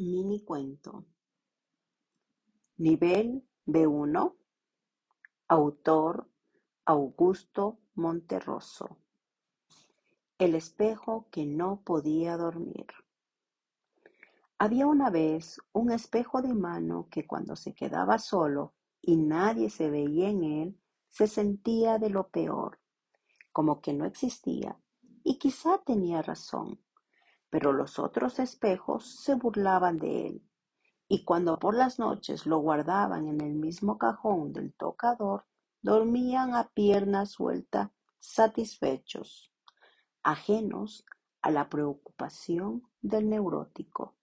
Mini cuento. Nivel B1. Autor Augusto Monterroso. El espejo que no podía dormir. Había una vez un espejo de mano que cuando se quedaba solo y nadie se veía en él, se sentía de lo peor, como que no existía, y quizá tenía razón pero los otros espejos se burlaban de él, y cuando por las noches lo guardaban en el mismo cajón del tocador, dormían a pierna suelta, satisfechos, ajenos a la preocupación del neurótico.